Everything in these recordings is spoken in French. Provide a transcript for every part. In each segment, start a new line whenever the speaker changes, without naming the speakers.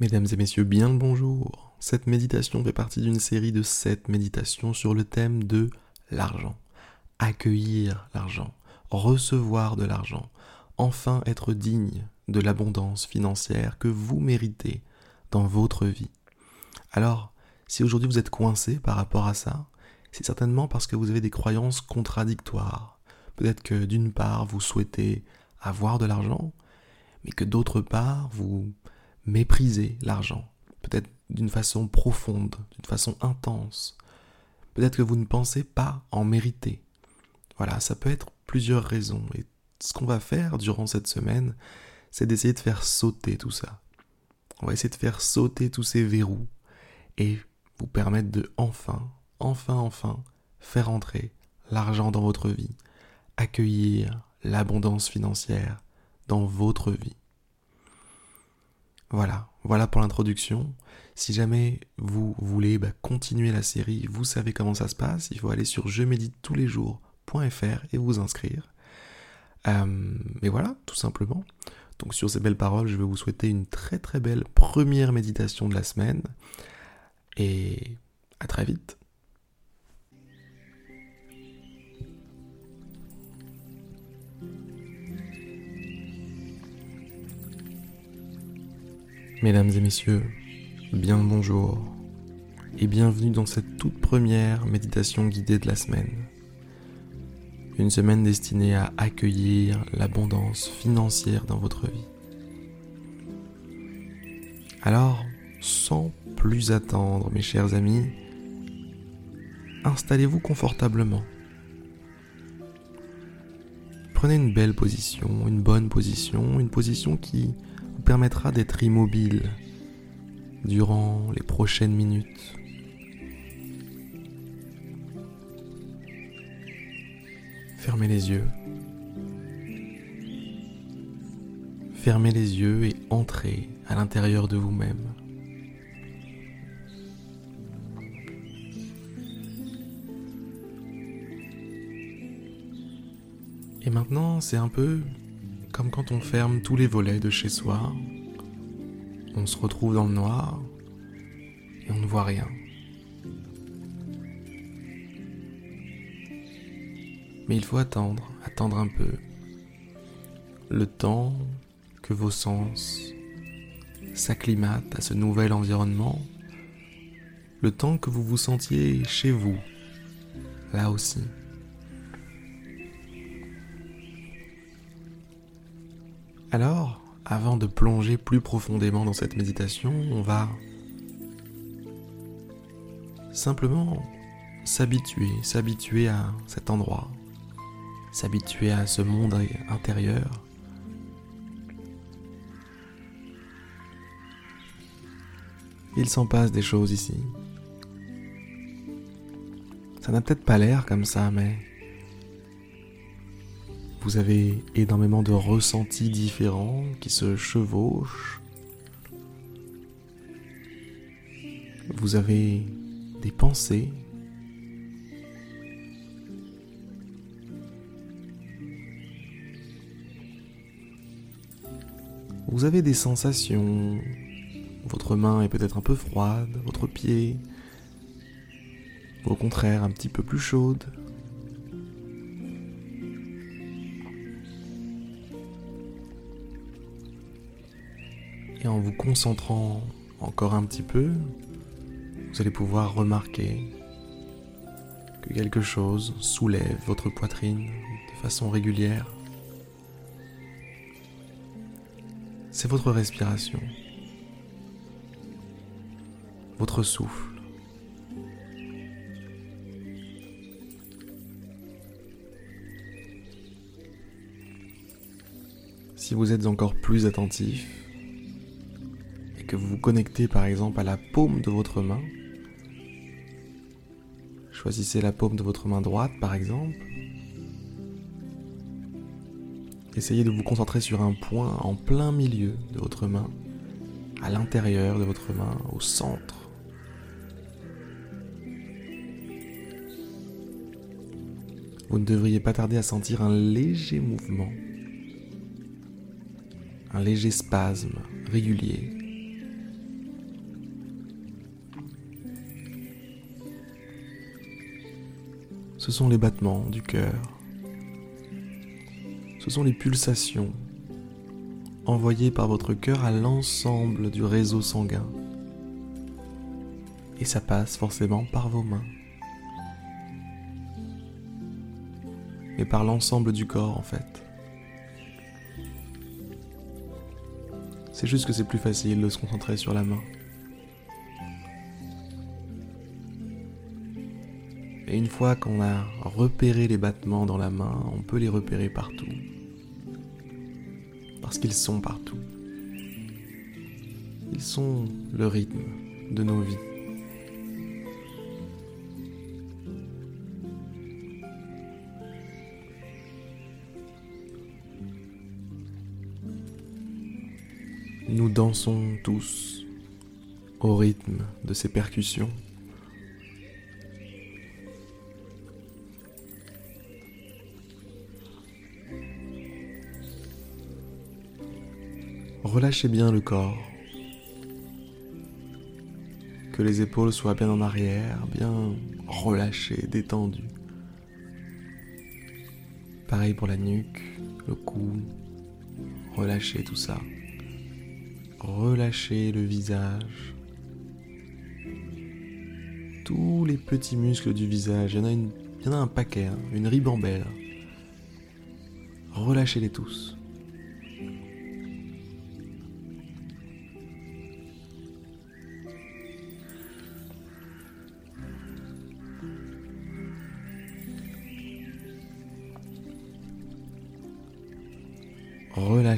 Mesdames et messieurs, bien le bonjour. Cette méditation fait partie d'une série de sept méditations sur le thème de l'argent. Accueillir l'argent, recevoir de l'argent, enfin être digne de l'abondance financière que vous méritez dans votre vie. Alors, si aujourd'hui vous êtes coincé par rapport à ça, c'est certainement parce que vous avez des croyances contradictoires. Peut-être que d'une part, vous souhaitez avoir de l'argent, mais que d'autre part, vous méprisez l'argent, peut-être d'une façon profonde, d'une façon intense. Peut-être que vous ne pensez pas en mériter. Voilà, ça peut être plusieurs raisons. Et ce qu'on va faire durant cette semaine, c'est d'essayer de faire sauter tout ça. On va essayer de faire sauter tous ces verrous et vous permettre de enfin, enfin, enfin faire entrer l'argent dans votre vie, accueillir l'abondance financière dans votre vie. Voilà, voilà pour l'introduction. Si jamais vous voulez bah, continuer la série, vous savez comment ça se passe. Il faut aller sur je médite tous les jours.fr et vous inscrire. Euh, et voilà, tout simplement. Donc sur ces belles paroles, je vais vous souhaiter une très très belle première méditation de la semaine. Et à très vite. Mesdames et messieurs, bien le bonjour et bienvenue dans cette toute première méditation guidée de la semaine. Une semaine destinée à accueillir l'abondance financière dans votre vie. Alors, sans plus attendre, mes chers amis, installez-vous confortablement. Prenez une belle position, une bonne position, une position qui permettra d'être immobile durant les prochaines minutes. Fermez les yeux. Fermez les yeux et entrez à l'intérieur de vous-même. Et maintenant, c'est un peu comme quand on ferme tous les volets de chez soi, on se retrouve dans le noir et on ne voit rien. Mais il faut attendre, attendre un peu. Le temps que vos sens s'acclimatent à ce nouvel environnement, le temps que vous vous sentiez chez vous, là aussi. Alors, avant de plonger plus profondément dans cette méditation, on va simplement s'habituer, s'habituer à cet endroit, s'habituer à ce monde intérieur. Il s'en passe des choses ici. Ça n'a peut-être pas l'air comme ça, mais vous avez énormément de ressentis différents qui se chevauchent. Vous avez des pensées. Vous avez des sensations. Votre main est peut-être un peu froide, votre pied, au contraire un petit peu plus chaude. Et en vous concentrant encore un petit peu, vous allez pouvoir remarquer que quelque chose soulève votre poitrine de façon régulière. C'est votre respiration, votre souffle. Si vous êtes encore plus attentif, que vous vous connectez par exemple à la paume de votre main. Choisissez la paume de votre main droite par exemple. Essayez de vous concentrer sur un point en plein milieu de votre main, à l'intérieur de votre main, au centre. Vous ne devriez pas tarder à sentir un léger mouvement, un léger spasme régulier Ce sont les battements du cœur. Ce sont les pulsations envoyées par votre cœur à l'ensemble du réseau sanguin. Et ça passe forcément par vos mains. Mais par l'ensemble du corps en fait. C'est juste que c'est plus facile de se concentrer sur la main. Et une fois qu'on a repéré les battements dans la main, on peut les repérer partout. Parce qu'ils sont partout. Ils sont le rythme de nos vies. Nous dansons tous au rythme de ces percussions. Relâchez bien le corps. Que les épaules soient bien en arrière, bien relâchées, détendues. Pareil pour la nuque, le cou. Relâchez tout ça. Relâchez le visage. Tous les petits muscles du visage, il y en a, un paquet, hein, une ribambelle. Relâchez-les tous.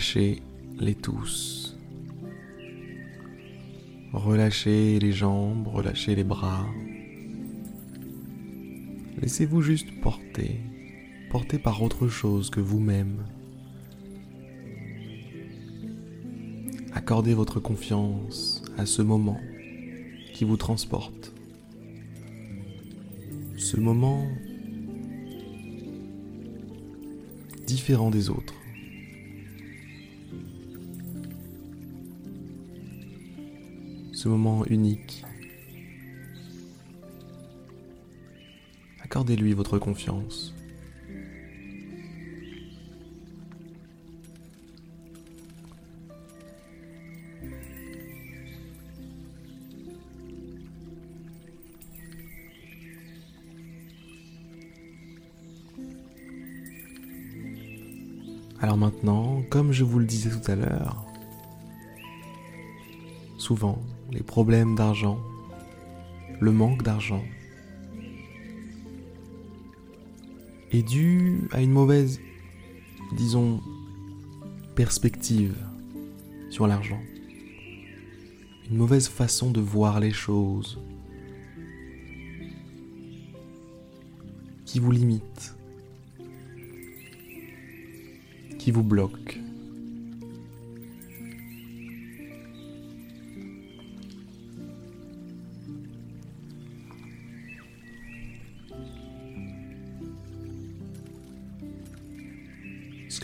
Relâchez-les tous. Relâchez les jambes, relâchez les bras. Laissez-vous juste porter, porter par autre chose que vous-même. Accordez votre confiance à ce moment qui vous transporte. Ce moment différent des autres. Ce moment unique. Accordez-lui votre confiance. Alors maintenant, comme je vous le disais tout à l'heure, souvent les problèmes d'argent, le manque d'argent, est dû à une mauvaise, disons, perspective sur l'argent, une mauvaise façon de voir les choses qui vous limite, qui vous bloque.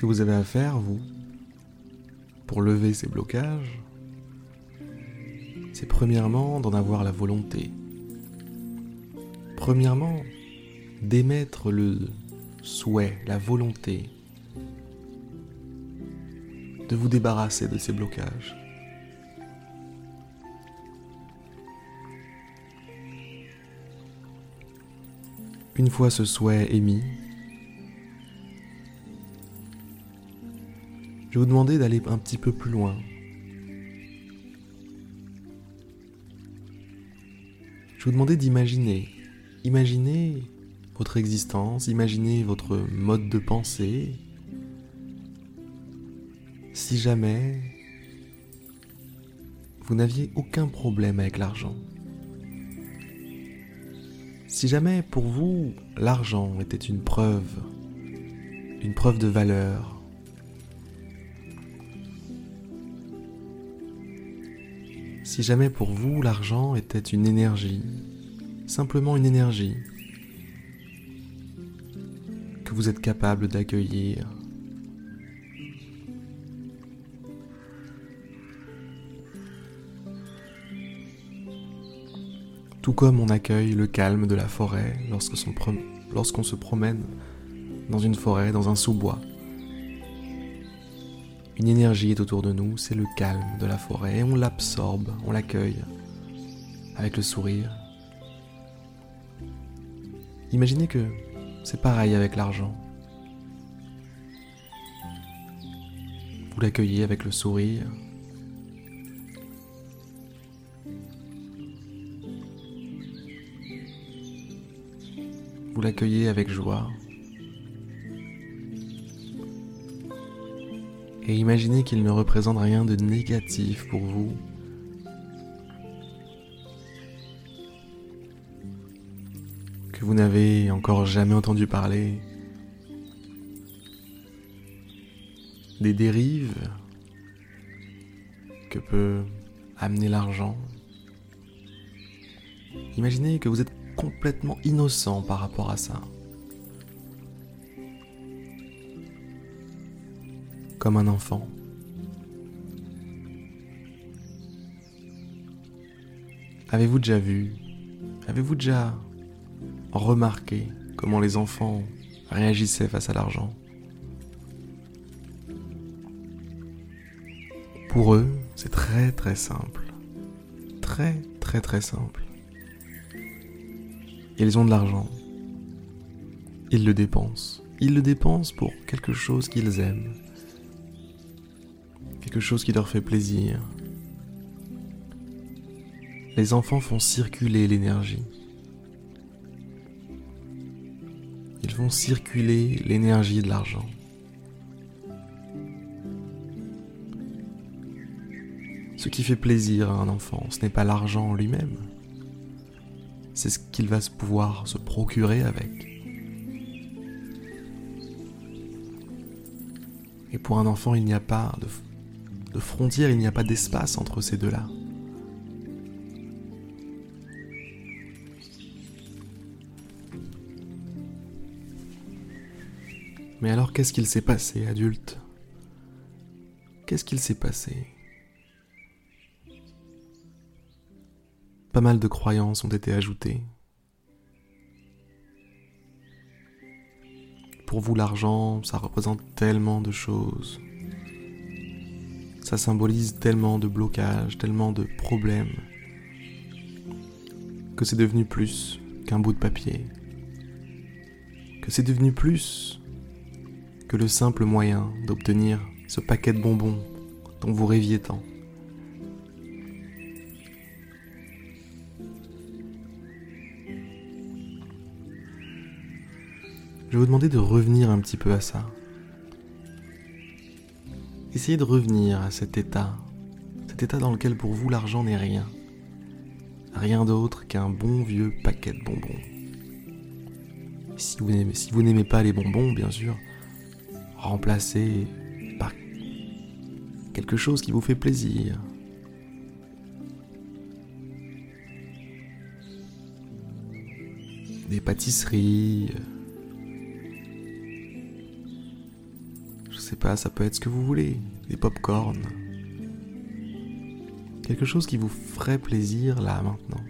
Vous avez à faire, vous, pour lever ces blocages, c'est premièrement d'en avoir la volonté. Premièrement, d'émettre le souhait, la volonté de vous débarrasser de ces blocages. Une fois ce souhait émis, je vais vous demander d'aller un petit peu plus loin. Je vais vous demander d'imaginer. Imaginez votre existence, imaginez votre mode de pensée. Si jamais vous n'aviez aucun problème avec l'argent. Si jamais pour vous l'argent était une preuve, une preuve de valeur, Si jamais pour vous l'argent était une énergie, simplement une énergie que vous êtes capable d'accueillir, tout comme on accueille le calme de la forêt lorsqu'on se promène dans une forêt, dans un sous-bois. Une énergie est autour de nous, c'est le calme de la forêt, et on l'absorbe, on l'accueille avec le sourire. Imaginez que c'est pareil avec l'argent. Vous l'accueillez avec le sourire. Vous l'accueillez avec joie. Et imaginez qu'il ne représente rien de négatif pour vous. Que vous n'avez encore jamais entendu parler. Des dérives que peut amener l'argent. Imaginez que vous êtes complètement innocent par rapport à ça. Comme un enfant. Avez-vous déjà vu, avez-vous déjà remarqué comment les enfants réagissaient face à l'argent? Pour eux, c'est très très simple. Très très très simple. Ils ont de l'argent. Ils le dépensent. Ils le dépensent pour quelque chose qu'ils aiment. Chose qui leur fait plaisir. Les enfants font circuler l'énergie. Ils font circuler l'énergie de l'argent. Ce qui fait plaisir à un enfant, ce n'est pas l'argent en lui-même, c'est ce qu'il va pouvoir se procurer avec. Et pour un enfant, il n'y a pas de, de frontière, il n'y a pas d'espace entre ces deux-là. Mais alors qu'est-ce qu'il s'est passé, adulte? Qu'est-ce qu'il s'est passé? Pas mal de croyances ont été ajoutées. Pour vous, l'argent, ça représente tellement de choses. Ça symbolise tellement de blocages, tellement de problèmes, que c'est devenu plus qu'un bout de papier, que c'est devenu plus que le simple moyen d'obtenir ce paquet de bonbons dont vous rêviez tant. je vais vous demander de revenir un petit peu à ça. Essayez de revenir à cet état, cet état dans lequel pour vous l'argent n'est rien. Rien d'autre qu'un bon vieux paquet de bonbons. Si vous n'aimez, pas les bonbons, bien sûr, remplacez par quelque chose qui vous fait plaisir. Des pâtisseries, sais pas, ça peut être ce que vous voulez, des pop-corn. Quelque chose qui vous ferait plaisir là maintenant.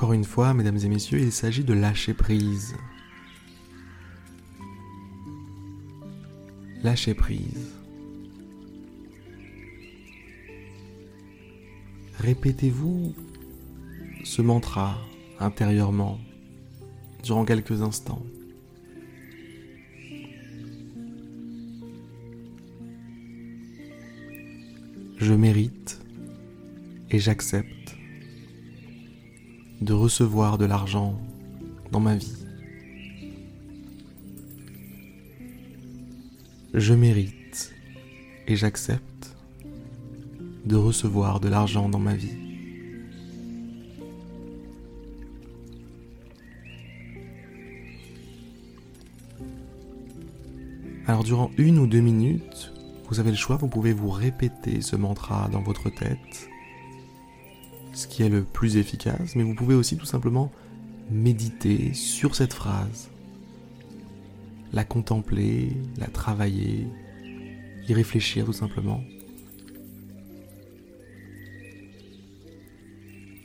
Encore une fois, mesdames et messieurs, il s'agit de lâcher prise. Lâcher prise. Répétez-vous ce mantra intérieurement durant quelques instants. Je mérite et j'accepte de recevoir de l'argent dans ma vie. Je mérite et j'accepte de recevoir de l'argent dans ma vie. Alors durant une ou deux minutes, vous avez le choix, vous pouvez vous répéter ce mantra dans votre tête, qui est le plus efficace, mais vous pouvez aussi tout simplement méditer sur cette phrase, la contempler, la travailler, y réfléchir tout simplement.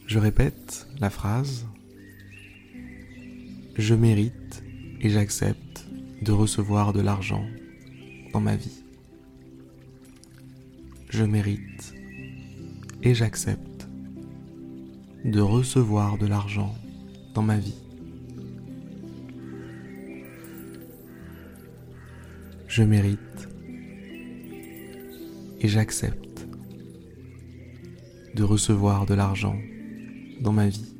Je répète la phrase. Je mérite et j'accepte de recevoir de l'argent dans ma vie. Je mérite et j'accepte de recevoir de l'argent dans ma vie. Je mérite et j'accepte de recevoir de l'argent dans ma vie.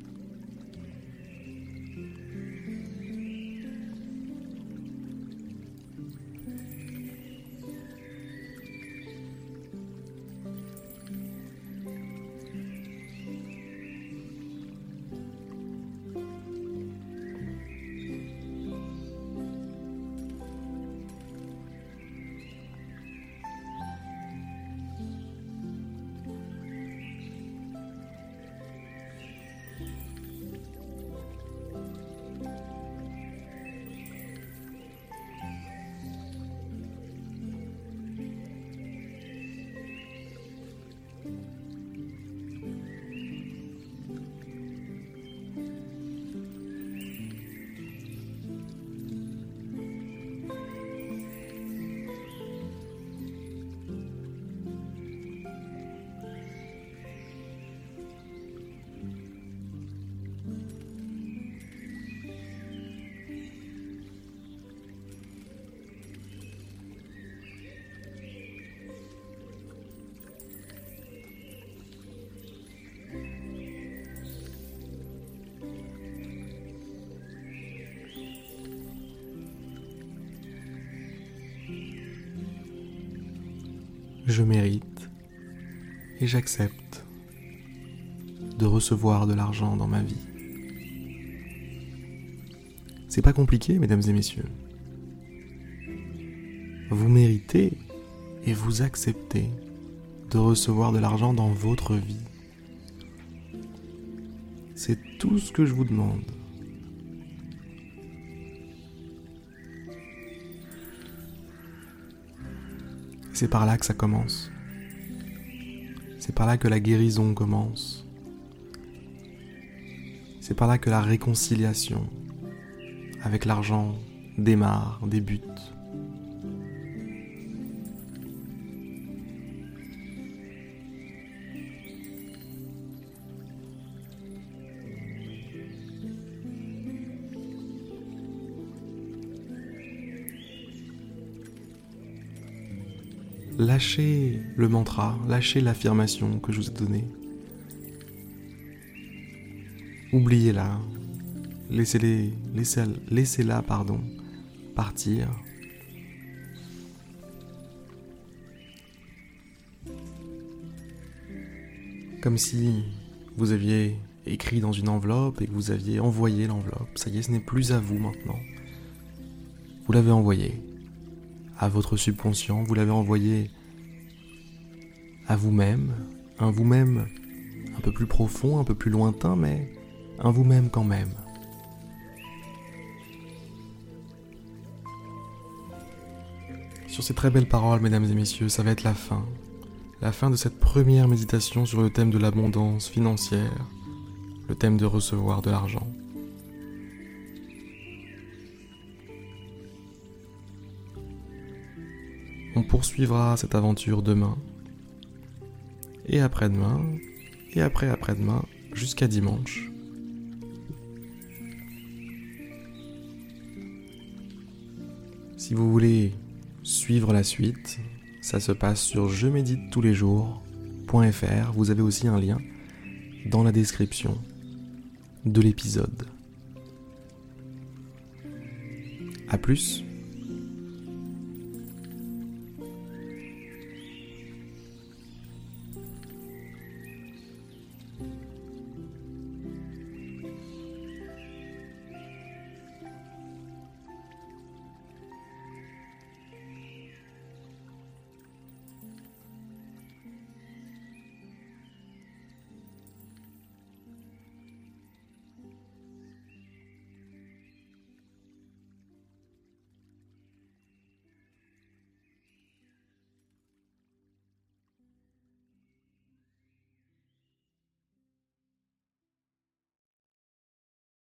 Je mérite et j'accepte de recevoir de l'argent dans ma vie. C'est pas compliqué, mesdames et messieurs. Vous méritez et vous acceptez de recevoir de l'argent dans votre vie. C'est tout ce que je vous demande. C'est par là que ça commence. C'est par là que la guérison commence. C'est par là que la réconciliation avec l'argent démarre, débute. Lâchez le mantra, lâchez l'affirmation que je vous ai donnée. Oubliez-la, laissez-la, partir. Comme si vous aviez écrit dans une enveloppe et que vous aviez envoyé l'enveloppe. Ça y est, ce n'est plus à vous maintenant. Vous l'avez envoyé à votre subconscient, vous l'avez envoyé à vous-même, un vous-même un peu plus profond, un peu plus lointain, mais un vous-même quand même. Sur ces très belles paroles, mesdames et messieurs, ça va être la fin. La fin de cette première méditation sur le thème de l'abondance financière, le thème de recevoir de l'argent. On poursuivra cette aventure demain, et après-demain, et après-après-demain, jusqu'à dimanche. Si vous voulez suivre la suite, ça se passe sur je médite tous les jours.fr. Vous avez aussi un lien dans la description de l'épisode. A plus